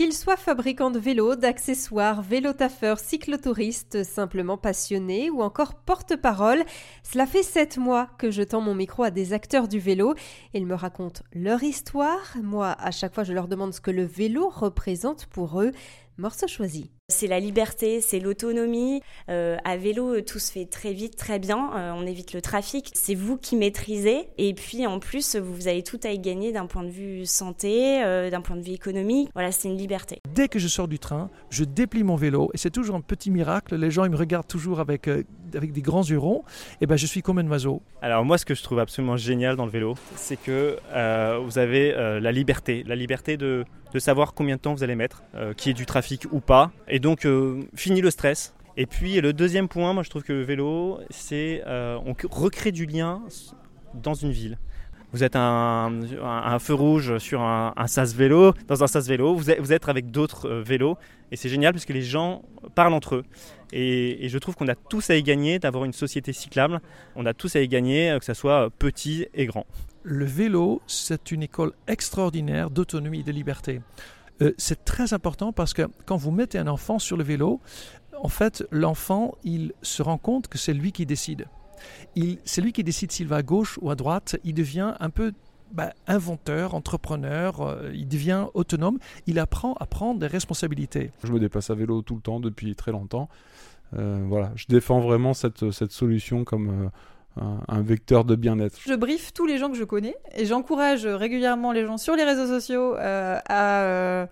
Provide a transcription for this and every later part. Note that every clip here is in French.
Qu'ils soient fabricants de vélos, d'accessoires, vélotaffeurs, cyclotouristes, simplement passionnés ou encore porte-parole, cela fait sept mois que je tends mon micro à des acteurs du vélo. Ils me racontent leur histoire. Moi, à chaque fois, je leur demande ce que le vélo représente pour eux. Morceau choisi. C'est la liberté, c'est l'autonomie. Euh, à vélo, tout se fait très vite, très bien. Euh, on évite le trafic. C'est vous qui maîtrisez. Et puis en plus, vous avez tout à y gagner d'un point de vue santé, euh, d'un point de vue économique. Voilà, c'est une liberté. Dès que je sors du train, je déplie mon vélo et c'est toujours un petit miracle. Les gens ils me regardent toujours avec, avec des grands yeux. Et ben je suis comme un oiseau. Alors moi, ce que je trouve absolument génial dans le vélo, c'est que vous avez la liberté, la liberté de, de savoir combien de temps vous allez mettre, qui est du trafic ou pas. Et donc, euh, fini le stress. Et puis, le deuxième point, moi je trouve que le vélo, c'est euh, on recrée du lien dans une ville. Vous êtes un, feu rouge sur un, sas vélo, dans un sas vélo, vous êtes, avec d'autres euh, vélos, et c'est génial parce que les gens parlent entre eux. Et, je trouve qu'on a tous à y gagner d'avoir une société cyclable. On a tous à y gagner, que ce soit petit et grand. Le vélo, c'est une école extraordinaire d'autonomie et de liberté. Euh, c'est très important parce que quand vous mettez un enfant sur le vélo, en fait, l'enfant, il se rend compte que c'est lui qui décide. C'est lui qui décide s'il va à gauche ou à droite. Il devient un peu bah, inventeur, entrepreneur, euh, il devient autonome, il apprend à prendre des responsabilités. Je me déplace à vélo tout le temps depuis très longtemps. Euh, voilà, je défends vraiment cette, cette solution comme un, vecteur de bien-être. Je briefe tous les gens que je connais et j'encourage régulièrement les gens sur les réseaux sociaux euh, euh,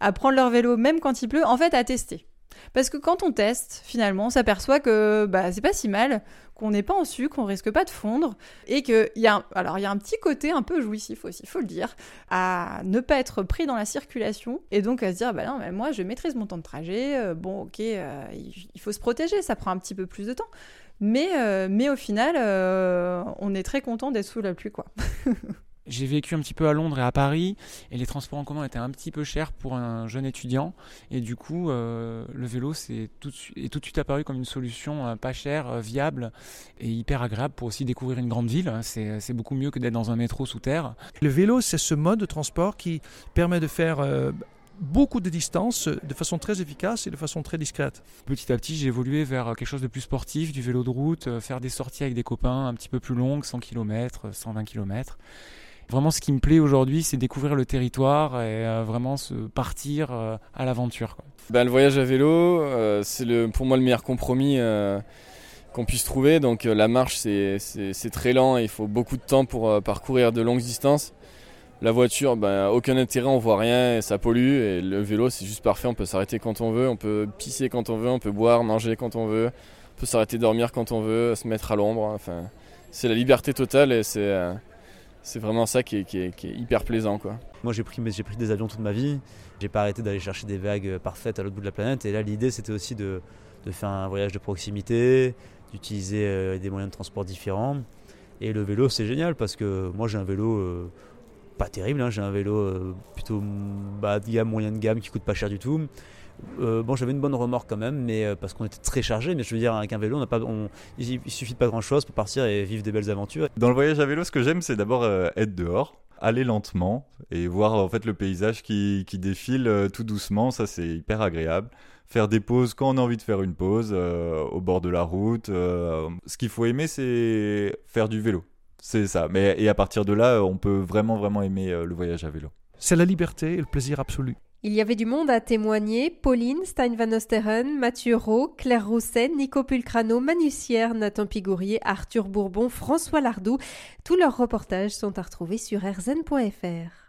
à, prendre leur vélo, même quand il pleut, en fait à tester. Parce que quand on teste, finalement, on s'aperçoit que bah, c'est pas si mal, qu'on n'est pas en sucre, qu'on risque pas de fondre, et qu'il y, a, un petit côté un peu jouissif aussi, il faut le dire, à ne pas être pris dans la circulation, et donc à se dire, bah non, moi je maîtrise mon temps de trajet, euh, bon ok, il faut se protéger, ça prend un petit peu plus de temps. Mais, euh, mais au final, euh, on est très content d'être sous la pluie, quoi. J'ai vécu un petit peu à Londres et à Paris, et les transports en commun étaient un petit peu chers pour un jeune étudiant. Et du coup, euh, le vélo c'est tout, est tout de suite apparu comme une solution pas chère, viable et hyper agréable pour aussi découvrir une grande ville. C'est beaucoup mieux que d'être dans un métro sous terre. Le vélo, c'est ce mode de transport qui permet de faire beaucoup de distance de façon très efficace et de façon très discrète. Petit à petit, j'ai évolué vers quelque chose de plus sportif, du vélo de route, euh, faire des sorties avec des copains un petit peu plus longues, 100 km, 120 km. Vraiment, ce qui me plaît aujourd'hui, c'est découvrir le territoire et euh, vraiment se partir euh, à l'aventure. Ben, le voyage à vélo, c'est le, pour moi le meilleur compromis qu'on puisse trouver. Donc la marche, c'est très lent et il faut beaucoup de temps pour parcourir de longues distances. La voiture, ben, aucun intérêt, on voit rien et ça pollue. Et le vélo, c'est juste parfait. On peut s'arrêter quand on veut, on peut pisser quand on veut, on peut boire, manger quand on veut, on peut s'arrêter dormir quand on veut, se mettre à l'ombre. Enfin, c'est la liberté totale et c'est euh, c'est vraiment ça qui est, hyper plaisant. Quoi. Moi, j'ai pris, des avions toute ma vie. J'ai pas arrêté d'aller chercher des vagues parfaites à l'autre bout de la planète. Et là, l'idée, c'était aussi de, faire un voyage de proximité, d'utiliser euh, des moyens de transport différents. Et le vélo, c'est génial parce que moi, j'ai un vélo. Euh, pas terrible. Hein. J'ai un vélo euh, plutôt bas de gamme, moyen de gamme, qui coûte pas cher du tout. Euh, bon, j'avais une bonne remorque quand même, mais euh, parce qu'on était très chargé. Mais je veux dire, avec un vélo, il, suffit de pas grand chose pour partir et vivre des belles aventures. Dans le voyage à vélo, ce que j'aime, c'est d'abord être dehors, aller lentement et voir en fait le paysage qui, qui défile tout doucement. Ça, c'est hyper agréable. Faire des pauses quand on a envie de faire une pause au bord de la route. ce qu'il faut aimer, c'est faire du vélo. C'est ça. Mais, et à partir de là, on peut vraiment, vraiment aimer euh, le voyage à vélo. C'est la liberté et le plaisir absolu. Il y avait du monde à témoigner. Pauline, Stein van Osteren, Mathieu Rowe, Claire Rousset, Nico Pulcrano, Manu Nathan Pigourier, Arthur Bourbon, François Lardou. Tous leurs reportages sont à retrouver sur rzn.fr.